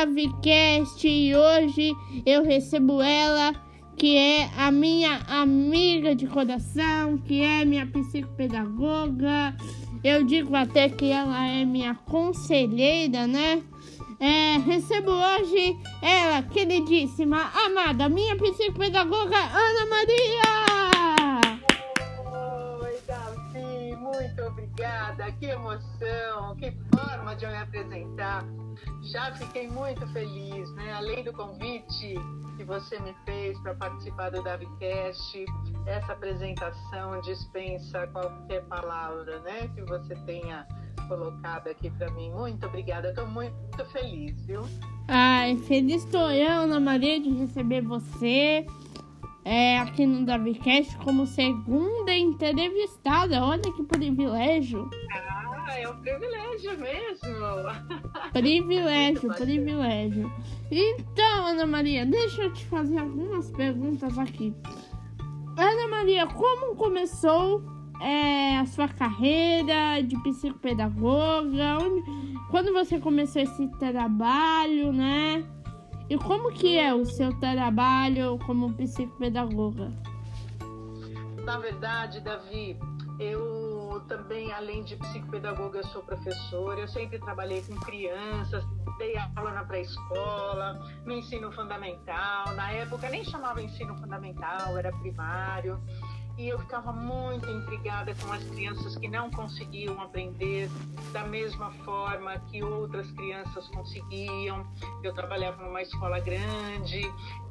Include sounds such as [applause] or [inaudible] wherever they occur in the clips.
DaviCast e hoje eu recebo ela, que é a minha amiga de coração, que é minha psicopedagoga. Eu digo até que ela é minha conselheira, né? É, recebo hoje ela, queridíssima, amada, minha psicopedagoga Ana Maria! Obrigada. Que emoção, que forma de eu me apresentar. Já fiquei muito feliz, né? Além do convite que você me fez para participar do DaviCast, essa apresentação dispensa qualquer palavra, né? Que você tenha colocado aqui para mim. Muito obrigada, estou muito feliz, viu? Ai, feliz estou eu, Ana Maria, de receber você é, aqui no DaviCast como segunda entrevistada. Olha que privilégio. Ah, é um privilégio mesmo. [laughs] Privilégio, privilégio. Então, Ana Maria, deixa eu te fazer algumas perguntas aqui. Ana Maria, como começou é, a sua carreira de psicopedagoga? Onde, quando você começou esse trabalho, né? E como que é o seu trabalho como psicopedagoga? Na verdade, Davi, eu também, além de psicopedagoga, sou professora. Eu sempre trabalhei com crianças, dei aula na pré-escola, no ensino fundamental. Na época nem chamava ensino fundamental, era primário e eu ficava muito intrigada com as crianças que não conseguiam aprender da mesma forma que outras crianças conseguiam. Eu trabalhava numa escola grande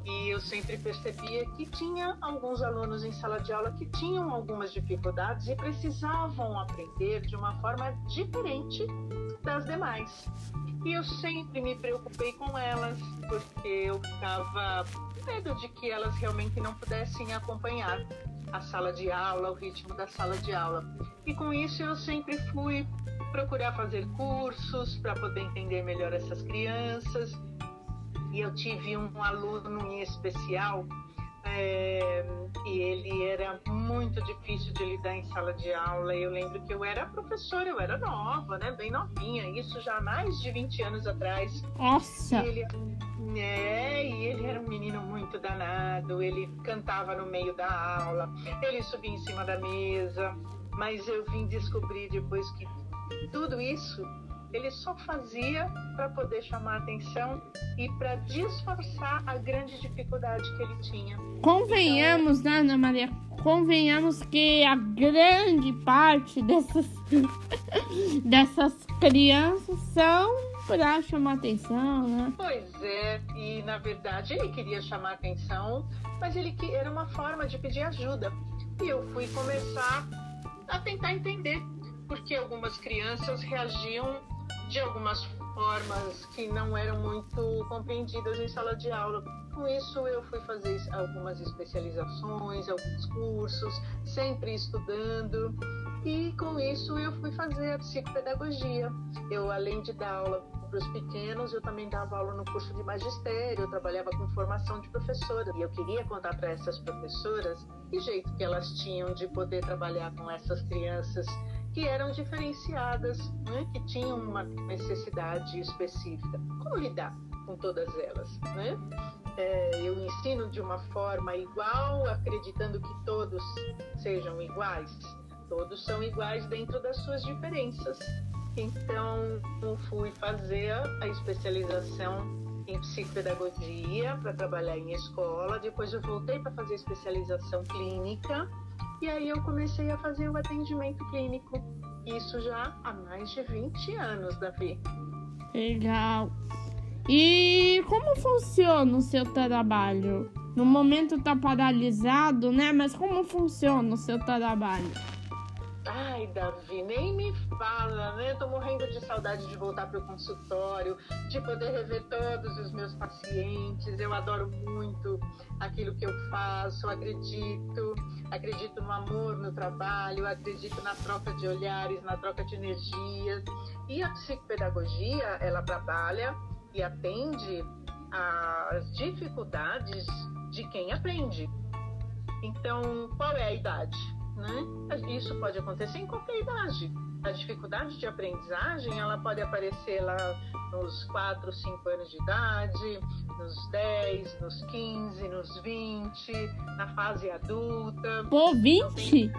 e eu sempre percebia que tinha alguns alunos em sala de aula que tinham algumas dificuldades e precisavam aprender de uma forma diferente das demais. E eu sempre me preocupei com elas, porque eu ficava com medo de que elas realmente não pudessem acompanhar a sala de aula, o ritmo da sala de aula. E com isso eu sempre fui procurar fazer cursos para poder entender melhor essas crianças. E eu tive um aluno em especial é, e ele era muito difícil de lidar em sala de aula. Eu lembro que eu era professora, eu era nova, né? Bem novinha, isso já há mais de 20 anos atrás. Nossa! E ele, é, e ele era um menino muito danado, ele cantava no meio da aula, ele subia em cima da mesa, mas eu vim descobrir depois que tudo isso ele só fazia para poder chamar atenção e para disfarçar a grande dificuldade que ele tinha. Convenhamos, então, né, Ana Maria? Convenhamos que a grande parte dessas, [laughs] dessas crianças são para chamar atenção, né? Pois é, e na verdade ele queria chamar atenção, mas ele que era uma forma de pedir ajuda. E eu fui começar a tentar entender porque algumas crianças reagiam de algumas formas que não eram muito compreendidas em sala de aula. Com isso, eu fui fazer algumas especializações, alguns cursos, sempre estudando, e com isso eu fui fazer a psicopedagogia. Eu, além de dar aula para os pequenos, eu também dava aula no curso de magistério, eu trabalhava com formação de professora. E eu queria contar para essas professoras que jeito que elas tinham de poder trabalhar com essas crianças que eram diferenciadas, né, que tinham uma necessidade específica. Como lidar com todas elas? Né? É, eu ensino de uma forma igual, acreditando que todos sejam iguais. Todos são iguais dentro das suas diferenças. Então, eu fui fazer a especialização em psicopedagogia para trabalhar em escola. Depois, eu voltei para fazer especialização clínica. E aí, eu comecei a fazer o atendimento clínico. Isso já há mais de 20 anos, Davi. Legal. E como funciona o seu trabalho? No momento tá paralisado, né? Mas como funciona o seu trabalho? Ai, Davi, nem me fala, né? Tô morrendo de saudade de voltar pro consultório, de poder rever todos os meus pacientes. Eu adoro muito aquilo que eu faço, acredito, acredito no amor no trabalho, acredito na troca de olhares, na troca de energias. E a psicopedagogia, ela trabalha e atende às dificuldades de quem aprende. Então, qual é a idade? Né? Isso pode acontecer em qualquer idade. a dificuldade de aprendizagem ela pode aparecer lá nos 4, 5 anos de idade, nos 10, nos 15, nos 20, na fase adulta. Pô, 20?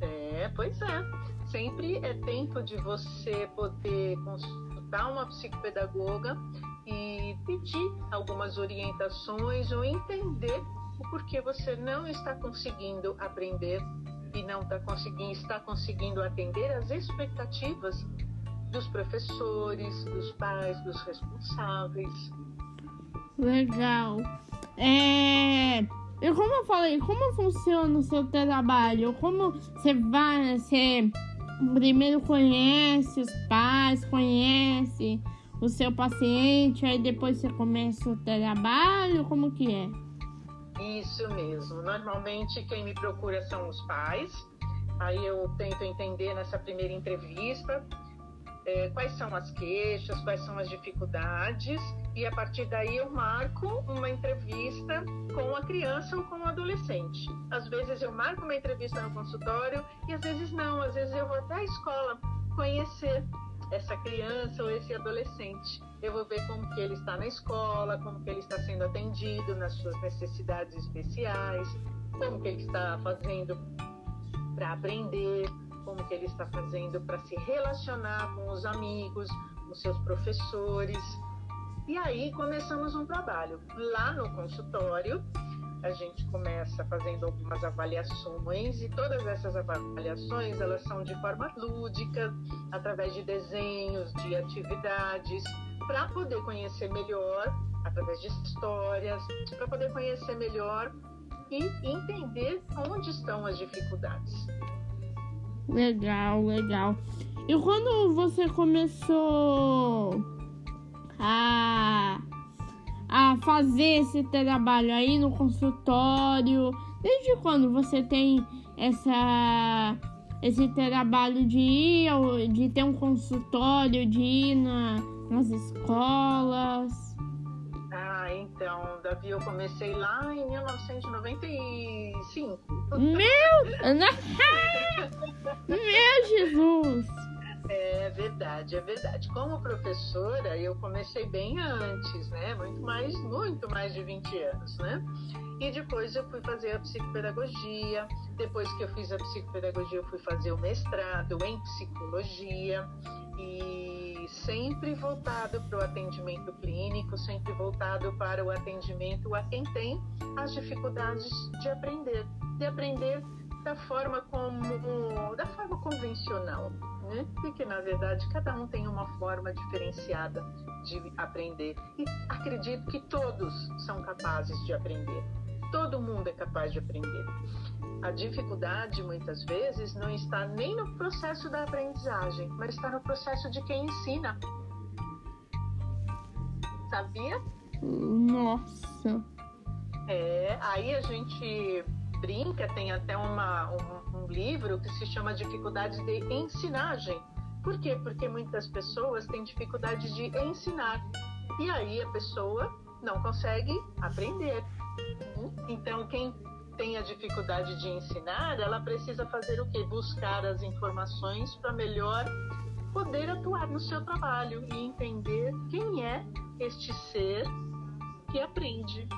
É, pois é. Sempre é tempo de você poder consultar uma psicopedagoga e pedir algumas orientações ou entender o porquê você não está conseguindo aprender e não está conseguindo, está conseguindo atender às expectativas dos professores, dos pais, dos responsáveis. Legal. É... E como eu falei, como funciona o seu trabalho? Como você vai, você primeiro conhece os pais, conhece o seu paciente, aí depois você começa o trabalho? Como que é? Isso mesmo. Normalmente quem me procura são os pais. Aí eu tento entender nessa primeira entrevista é, quais são as queixas, quais são as dificuldades, e a partir daí eu marco uma entrevista com a criança ou com o adolescente. Às vezes eu marco uma entrevista no consultório e às vezes não, às vezes eu vou até a escola conhecer essa criança ou esse adolescente. Eu vou ver como que ele está na escola, como que ele está sendo atendido nas suas necessidades especiais, como que ele está fazendo para aprender, como que ele está fazendo para se relacionar com os amigos, com seus professores. E aí começamos um trabalho. Lá no consultório, a gente começa fazendo algumas avaliações e todas essas avaliações elas são de forma lúdica, através de desenhos, de atividades, para poder conhecer melhor, através de histórias, para poder conhecer melhor e entender onde estão as dificuldades. Legal, legal. E quando você começou a a fazer esse trabalho aí no consultório? Desde quando você tem essa esse trabalho de ir, de ter um consultório, de ir na, nas escolas? Ah, então, Davi, eu comecei lá em 1995. Meu! [laughs] Meu Jesus! É verdade, é verdade. Como professora, eu comecei bem antes, né? Muito mais, muito mais de 20 anos, né? E depois eu fui fazer a psicopedagogia. Depois que eu fiz a psicopedagogia, eu fui fazer o mestrado em psicologia e sempre voltado para o atendimento clínico, sempre voltado para o atendimento a quem tem as dificuldades de aprender, de aprender da forma como da forma convencional, né? Porque na verdade cada um tem uma forma diferenciada de aprender e acredito que todos são capazes de aprender. Todo mundo é capaz de aprender. A dificuldade muitas vezes não está nem no processo da aprendizagem, mas está no processo de quem ensina. Sabia? Nossa. É, aí a gente brinca, tem até uma, um, um livro que se chama Dificuldades de Ensinagem. Por quê? Porque muitas pessoas têm dificuldade de ensinar. E aí a pessoa não consegue aprender. Então, quem tem a dificuldade de ensinar, ela precisa fazer o quê? Buscar as informações para melhor poder atuar no seu trabalho e entender quem é este ser que aprende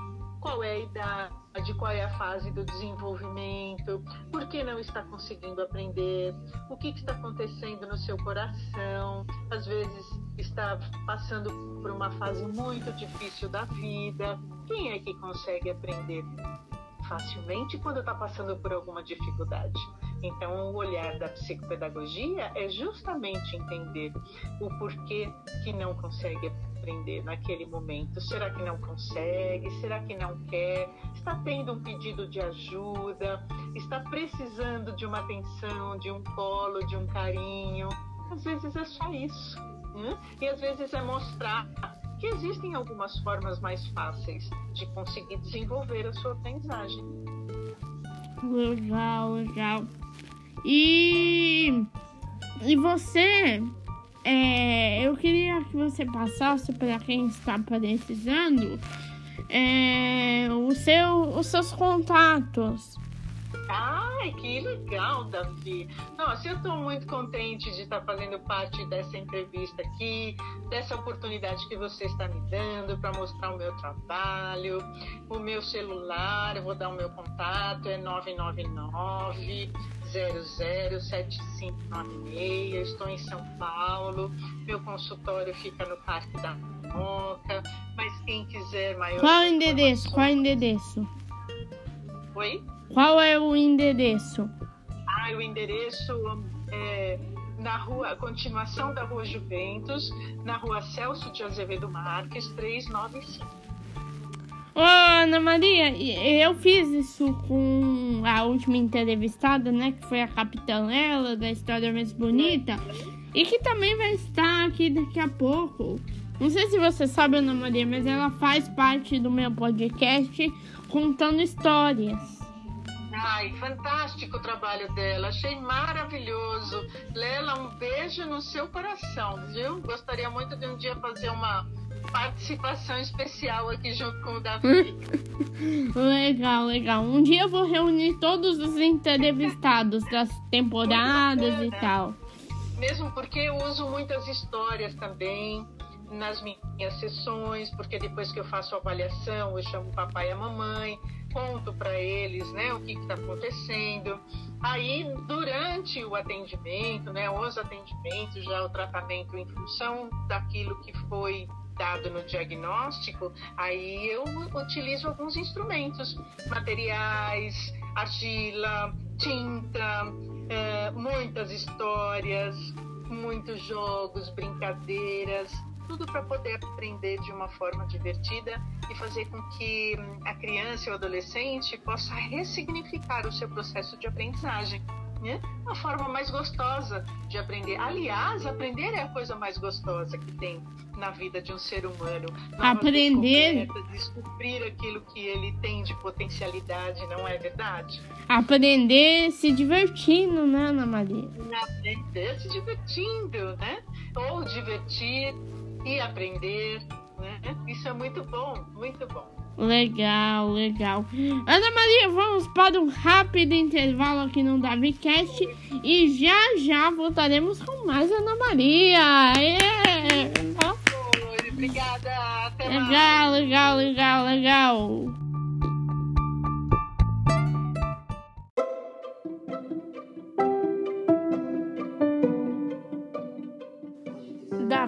qual é a idade, qual é a fase do desenvolvimento, por que não está conseguindo aprender, o que, que está acontecendo no seu coração, às vezes está passando por uma fase muito difícil da vida. Quem é que consegue aprender facilmente quando está passando por alguma dificuldade? Então, o olhar da psicopedagogia é justamente entender o porquê que não consegue aprender naquele momento. Será que não consegue? Será que não quer? Está tendo um pedido de ajuda? Está precisando de uma atenção, de um colo, de um carinho? Às vezes é só isso. Né? E às vezes é mostrar que existem algumas formas mais fáceis de conseguir desenvolver a sua aprendizagem. Legal, legal. E, e você, é, eu queria que você passasse para quem está precisando é, o seu, os seus contatos. Ai, que legal, Davi. Nossa, eu estou muito contente de estar fazendo parte dessa entrevista aqui, dessa oportunidade que você está me dando para mostrar o meu trabalho, o meu celular. Eu vou dar o meu contato, é 999 007596. Eu estou em São Paulo. Meu consultório fica no Parque da Moca. Mas quem quiser maior. Qual o endereço? Qual o endereço? Oi? Qual é o endereço? Ah, o endereço é na rua, continuação da Rua Juventus, na Rua Celso de Azevedo Marques, 395. Ana Maria, eu fiz isso com a última entrevistada, né? Que foi a Capitã Ela, da História Mais Bonita. E que também vai estar aqui daqui a pouco. Não sei se você sabe, Ana Maria, mas ela faz parte do meu podcast contando histórias. Ai, fantástico o trabalho dela, achei maravilhoso. Lela, um beijo no seu coração, viu? Gostaria muito de um dia fazer uma participação especial aqui junto com o Davi. [laughs] legal, legal. Um dia eu vou reunir todos os entrevistados das temporadas e tal. Mesmo porque eu uso muitas histórias também nas minhas sessões, porque depois que eu faço a avaliação, eu chamo o papai e a mamãe, conto para eles, né, o que está acontecendo. Aí, durante o atendimento, né, os atendimentos, já o tratamento em função daquilo que foi dado no diagnóstico, aí eu utilizo alguns instrumentos, materiais, argila, tinta, é, muitas histórias, muitos jogos, brincadeiras, tudo para poder aprender de uma forma divertida e fazer com que a criança ou adolescente possa ressignificar o seu processo de aprendizagem. Né? Uma forma mais gostosa de aprender. Aliás, aprender é a coisa mais gostosa que tem na vida de um ser humano. aprender. Descobrir aquilo que ele tem de potencialidade, não é verdade? Aprender se divertindo, né, Ana Maria? Aprender se divertindo, né? Ou divertir e aprender, né? Isso é muito bom, muito bom. Legal, legal. Ana Maria, vamos para um rápido intervalo aqui no DaviCast e já já voltaremos com mais Ana Maria. Yeah! Obrigada, até legal, mais. Legal, legal, legal,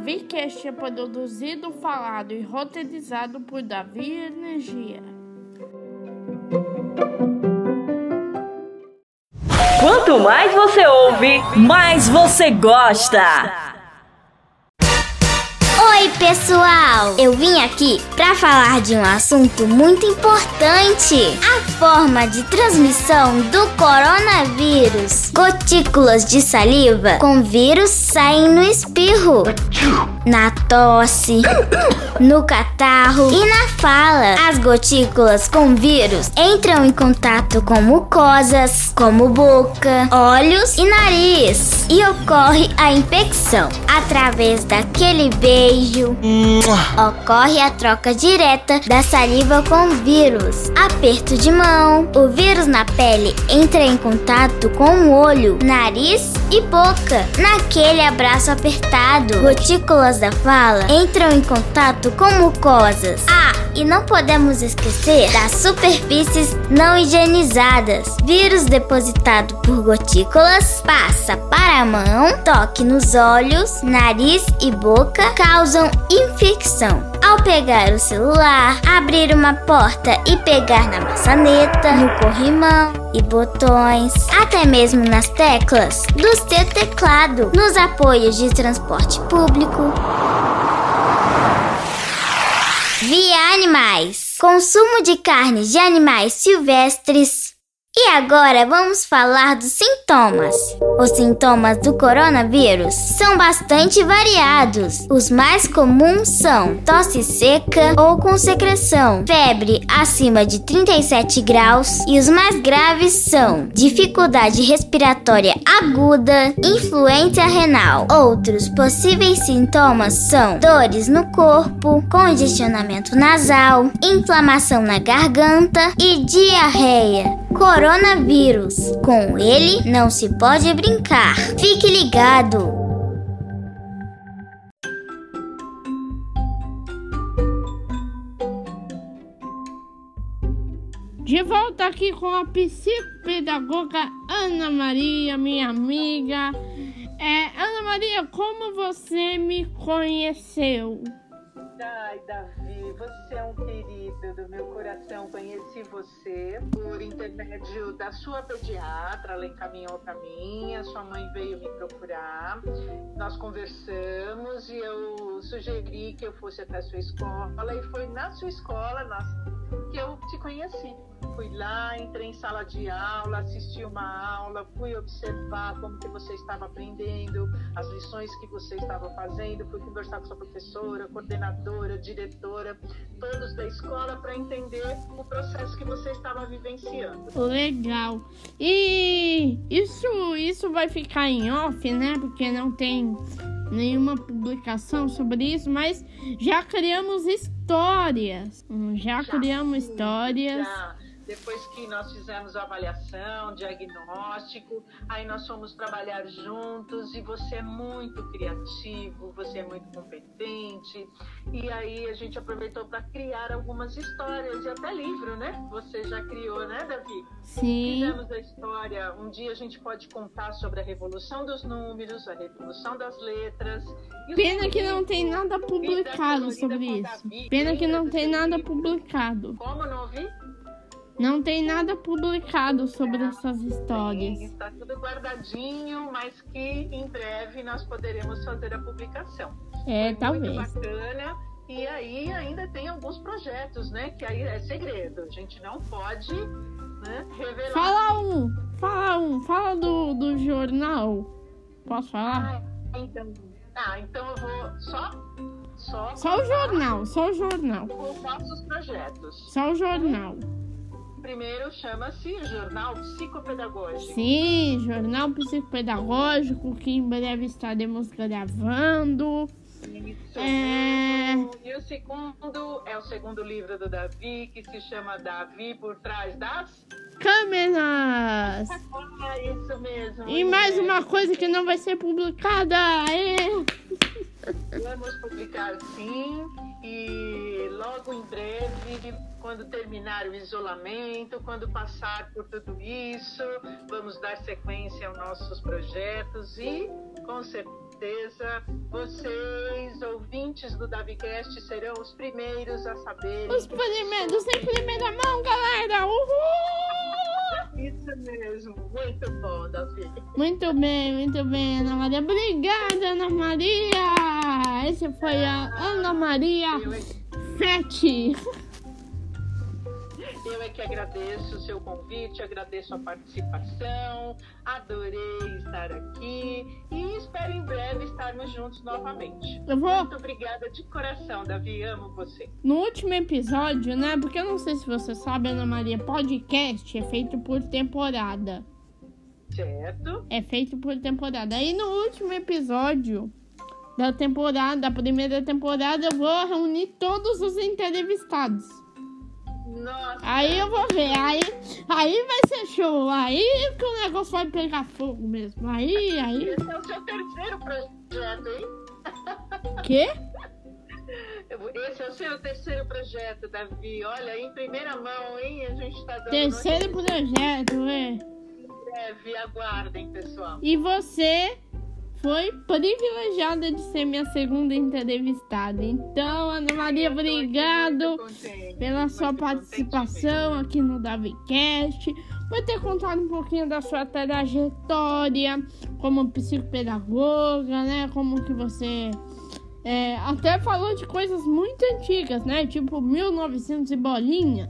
Davi Cast é produzido, falado e roteirizado por Davi Energia. Quanto mais você ouve, mais você gosta. Pessoal! Eu vim aqui para falar de um assunto muito importante: a forma de transmissão do coronavírus. Gotículas de saliva com vírus saem no espirro, na tosse, no catarro e na fala. As gotículas com vírus entram em contato com mucosas, como boca, olhos e nariz, e ocorre a infecção através daquele beijo. Ocorre a troca direta da saliva com vírus. Aperto de mão. O vírus na pele entra em contato com o olho, nariz e boca. Naquele abraço apertado, gotículas da fala entram em contato com mucosas. Ah, e não podemos esquecer das superfícies não higienizadas. Vírus depositado por gotículas passa para a mão, toque nos olhos, nariz e boca, causam causam infecção. Ao pegar o celular, abrir uma porta e pegar na maçaneta, no corrimão e botões, até mesmo nas teclas do seu teclado, nos apoios de transporte público. Via animais. Consumo de carnes de animais silvestres e agora vamos falar dos sintomas. Os sintomas do coronavírus são bastante variados. Os mais comuns são tosse seca ou com secreção, febre acima de 37 graus e os mais graves são dificuldade respiratória aguda, influência renal. Outros possíveis sintomas são dores no corpo, congestionamento nasal, inflamação na garganta e diarreia. Coronavírus. Com ele não se pode brincar. Fique ligado! De volta aqui com a psicopedagoga Ana Maria, minha amiga. É, Ana Maria, como você me conheceu? Ai, Davi, você é um querido do meu coração. Conheci você por intermédio da sua pediatra, ela encaminhou para mim, a sua mãe veio me procurar, nós conversamos e eu sugeri que eu fosse até a sua escola e foi na sua escola que eu te conheci. Fui lá, entrei em sala de aula, assisti uma aula, fui observar como que você estava aprendendo, as lições que você estava fazendo, fui conversar com sua professora, coordenadora, diretora, todos da escola para entender o processo que você estava vivenciando. Legal. E isso, isso vai ficar em off, né? Porque não tem nenhuma publicação sobre isso, mas já criamos histórias. Já, já criamos histórias. Já depois que nós fizemos a avaliação, diagnóstico, aí nós fomos trabalhar juntos e você é muito criativo, você é muito competente. E aí a gente aproveitou para criar algumas histórias e até livro, né? Você já criou, né, Davi? Sim. Fizemos a história. Um dia a gente pode contar sobre a revolução dos números, a revolução das letras. Pena que não tem nada publicado sobre isso. Pena que não tem nada publicado. Como não vi? Não tem nada publicado sobre essas histórias. Sim, está tudo guardadinho, mas que em breve nós poderemos fazer a publicação. É, Foi talvez. Muito bacana. E aí ainda tem alguns projetos, né? Que aí é segredo. A gente não pode né, revelar. Fala um, fala um, fala do, do jornal. Posso falar? Ah, então, ah, então eu vou só. Só, só o jornal, só o jornal. Os nossos projetos. Só o jornal primeiro chama-se Jornal Psicopedagógico. Sim, Jornal Psicopedagógico, que em breve estaremos gravando. Isso é... E o segundo é o segundo livro do Davi, que se chama Davi por trás das câmeras. Ah, [laughs] isso mesmo. E mais uma coisa que não vai ser publicada. É... Vamos publicar sim e logo em breve, quando terminar o isolamento, quando passar por tudo isso, vamos dar sequência aos nossos projetos e com certeza vocês, ouvintes do DaviCast, serão os primeiros a saberem. Os primeiros em primeira mão, galera! Uhul! Isso mesmo, muito bom, Davi. Muito bem, muito bem, Ana Maria. Obrigada, Ana Maria! Esse foi a Ana Maria Fete. Eu é que agradeço o seu convite, agradeço a participação, adorei estar aqui e espero em breve estarmos juntos novamente. Eu vou... Muito obrigada de coração, Davi, amo você. No último episódio, né? Porque eu não sei se você sabe, Ana Maria, podcast é feito por temporada. Certo. É feito por temporada. Aí no último episódio da temporada, da primeira temporada, eu vou reunir todos os entrevistados. Nossa. Aí eu vou ver, aí, aí vai ser show, aí que o negócio vai pegar fogo mesmo. Aí, aí. Esse é o seu terceiro projeto, hein? [laughs] Quê? Esse é o seu terceiro projeto, Davi. Olha, em primeira mão, hein? A gente tá dando. Terceiro projeto, é. Em breve, aguardem, pessoal. E você foi privilegiada de ser minha segunda entrevistada. Então, Ana Maria, obrigado pela sua participação aqui no DaviCast. Vai ter contado um pouquinho da sua trajetória como psicopedagoga, né? Como que você é, até falou de coisas muito antigas, né? Tipo 1900 e bolinha.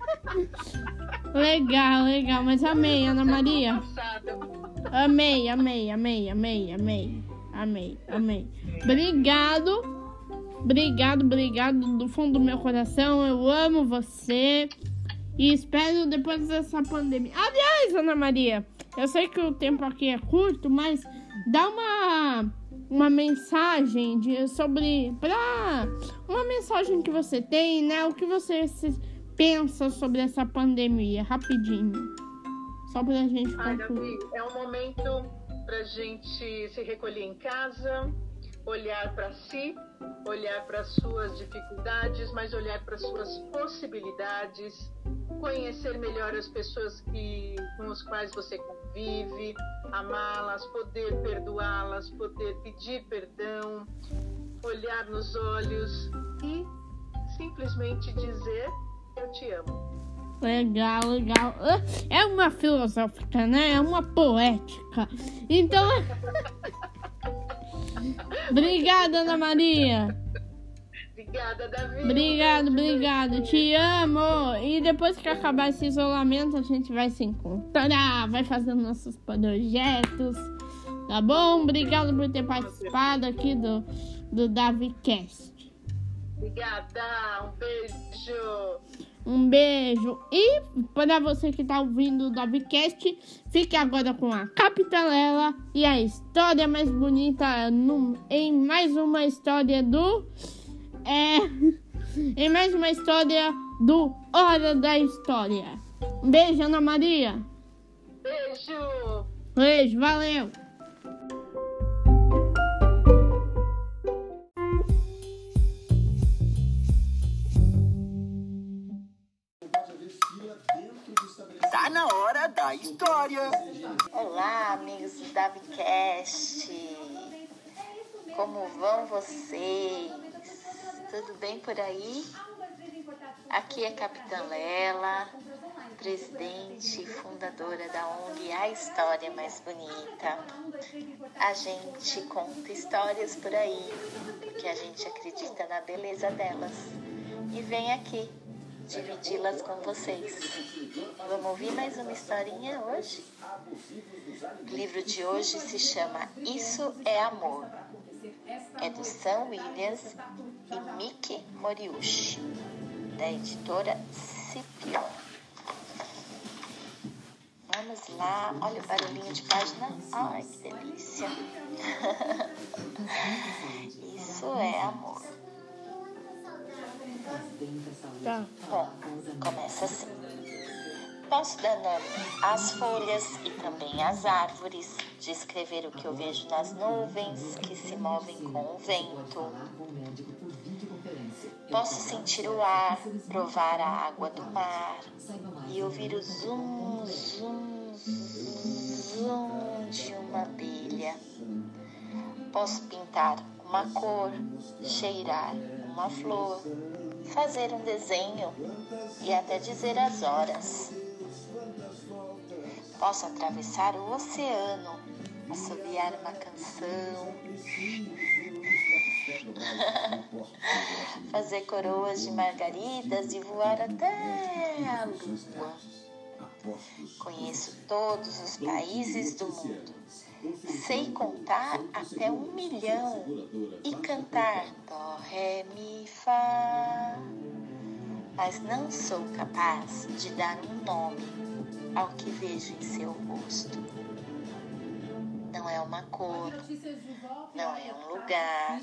[laughs] legal, legal. Mas amei, Ana Maria. Amei, amei, amei, amei, amei. Amei, amei. Obrigado. Obrigado, obrigado do fundo do meu coração. Eu amo você. E espero depois dessa pandemia. Aliás, Ana Maria, eu sei que o tempo aqui é curto, mas dá uma uma mensagem de, sobre pra uma mensagem que você tem, né? O que você pensa sobre essa pandemia? Rapidinho. Só pra gente Ai. Davi, é um momento pra gente se recolher em casa, olhar para si, olhar para suas dificuldades, mas olhar para suas possibilidades, conhecer melhor as pessoas que, com as quais você convive, amá-las, poder perdoá-las, poder pedir perdão, olhar nos olhos e simplesmente dizer eu te amo. Legal, legal. É uma filosófica, né? É uma poética. Então. [laughs] Obrigada, Ana Maria. Obrigada, Davi. Obrigado, obrigado. Te amo. E depois que acabar esse isolamento, a gente vai se encontrar, vai fazendo nossos projetos. Tá bom? Obrigado por ter participado aqui do, do DaviCast. Obrigada, um beijo. Um beijo. E para você que tá ouvindo o DaviCast, fique agora com a Capitalela e a história mais bonita no- em mais uma história do. É. [laughs] Em mais uma história do Hora da História. Um beijo, Ana Maria. Beijo. Beijo, valeu. História. Olá, amigos do DaviCast. Como vão vocês? Tudo bem por aí? Aqui é Capitã Lela, presidente e fundadora da ONG A História Mais Bonita. A gente conta histórias por aí, porque a gente acredita na beleza delas. E vem aqui dividi-las com vocês. Vamos ouvir mais uma historinha hoje? O livro de hoje se chama Isso é Amor. É do Sam Williams e Miki Moriushi, da editora Scipio. Vamos lá, olha o barulhinho de página. Ai, que delícia! [laughs] Isso é amor. Tá. Bom, começa assim. Posso nome às folhas e também às árvores, descrever o que eu vejo nas nuvens que se movem com o vento. Posso sentir o ar, provar a água do mar e ouvir o zum, zum, zum de uma abelha. Posso pintar uma cor, cheirar uma flor, fazer um desenho e até dizer as horas. Posso atravessar o oceano, assobiar uma canção, [laughs] fazer coroas de margaridas e voar até a lua. Conheço todos os países do mundo. Sei contar até um milhão e cantar dó, ré, mi, fá. Mas não sou capaz de dar um nome ao que vejo em seu rosto. Não é uma cor, não é um lugar,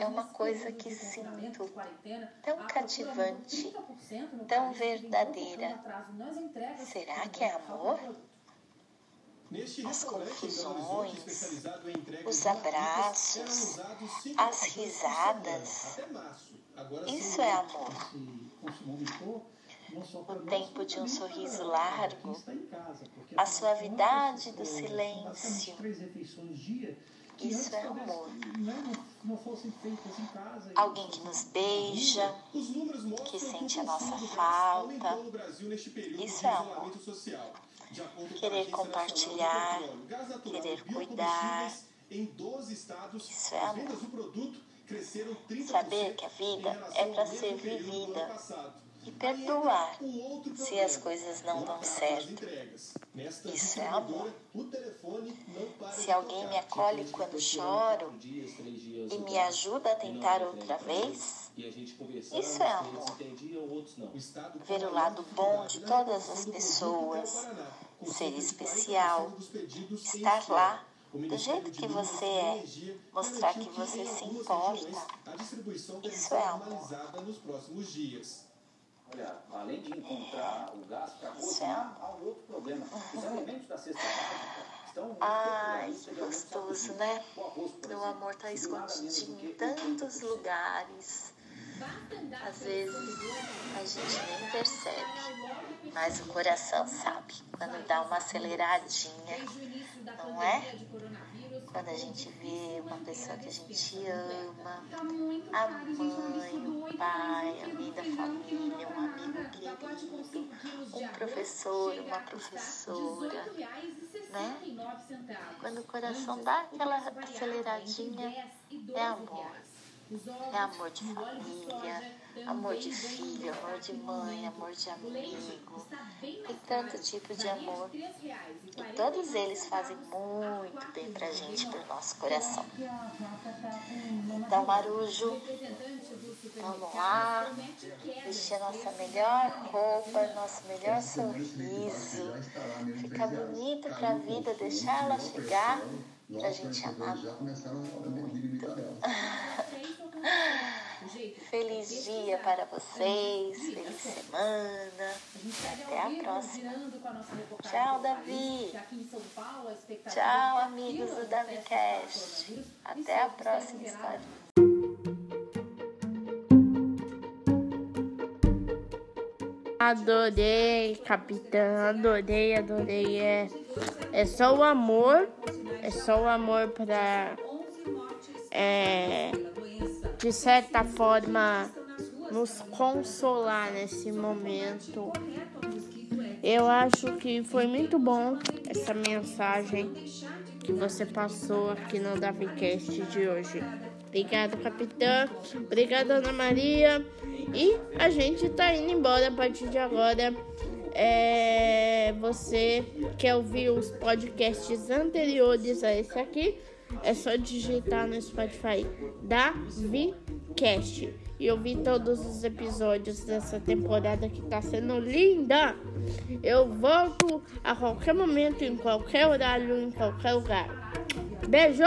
é uma coisa que sinto tão cativante, tão verdadeira. Será que é amor? As confusões, os abraços, as risadas. Isso é amor. O tempo de um sorriso largo, a suavidade do silêncio. Isso é amor. Alguém que nos beija, que sente a nossa falta. Isso é amor. Querer compartilhar, querer cuidar. Isso é amor. Saber que a vida é para ser vivida e perdoar se as coisas não dão certo. Isso é amor. Se alguém me acolhe quando choro e me ajuda a tentar outra vez, isso é amor. Ver o lado bom de todas as pessoas, ser especial, estar lá do jeito que você é, mostrar que você se importa. Isso é amor. Olha, além de encontrar o gás para cozinhar, há um outro problema. Os alimentos da cesta básica estão Ai, que gostoso, né? O amor tá escondidinho em tantos lugares. Às vezes a gente nem percebe, mas o coração sabe quando dá uma aceleradinha, não é? Quando a gente vê uma pessoa que a gente ama, a mãe, o pai, alguém da família, um amigo querido, um professor, uma professora, né? Quando o coração dá aquela aceleradinha, é amor. É amor de família, amor de filho, amor de mãe, amor de amigo. Tem tanto tipo de amor. E todos eles fazem muito bem pra gente, pro nosso coração. Então, Marujo, vamos lá, vestir a nossa melhor roupa, nosso melhor sorriso. Ficar bonita pra vida, deixar ela chegar pra gente amar muito. Feliz dia para vocês, feliz semana. Até a próxima. Tchau, Davi. Tchau, amigos do DaviCast. Até a próxima história. Adorei, capitã, adorei, adorei. É, é só o amor, é só o amor para, é, de certa forma, nos consolar nesse momento. Eu acho que foi muito bom essa mensagem que você passou aqui no DaviCast de hoje. Obrigado, capitã. Obrigada, Ana Maria. E a gente tá indo embora a partir de agora. É, você quer ouvir os podcasts anteriores a esse aqui? É só digitar no Spotify da Vicast e ouvir todos os episódios dessa temporada que tá sendo linda. Eu volto a qualquer momento, em qualquer horário, em qualquer lugar. Beijo!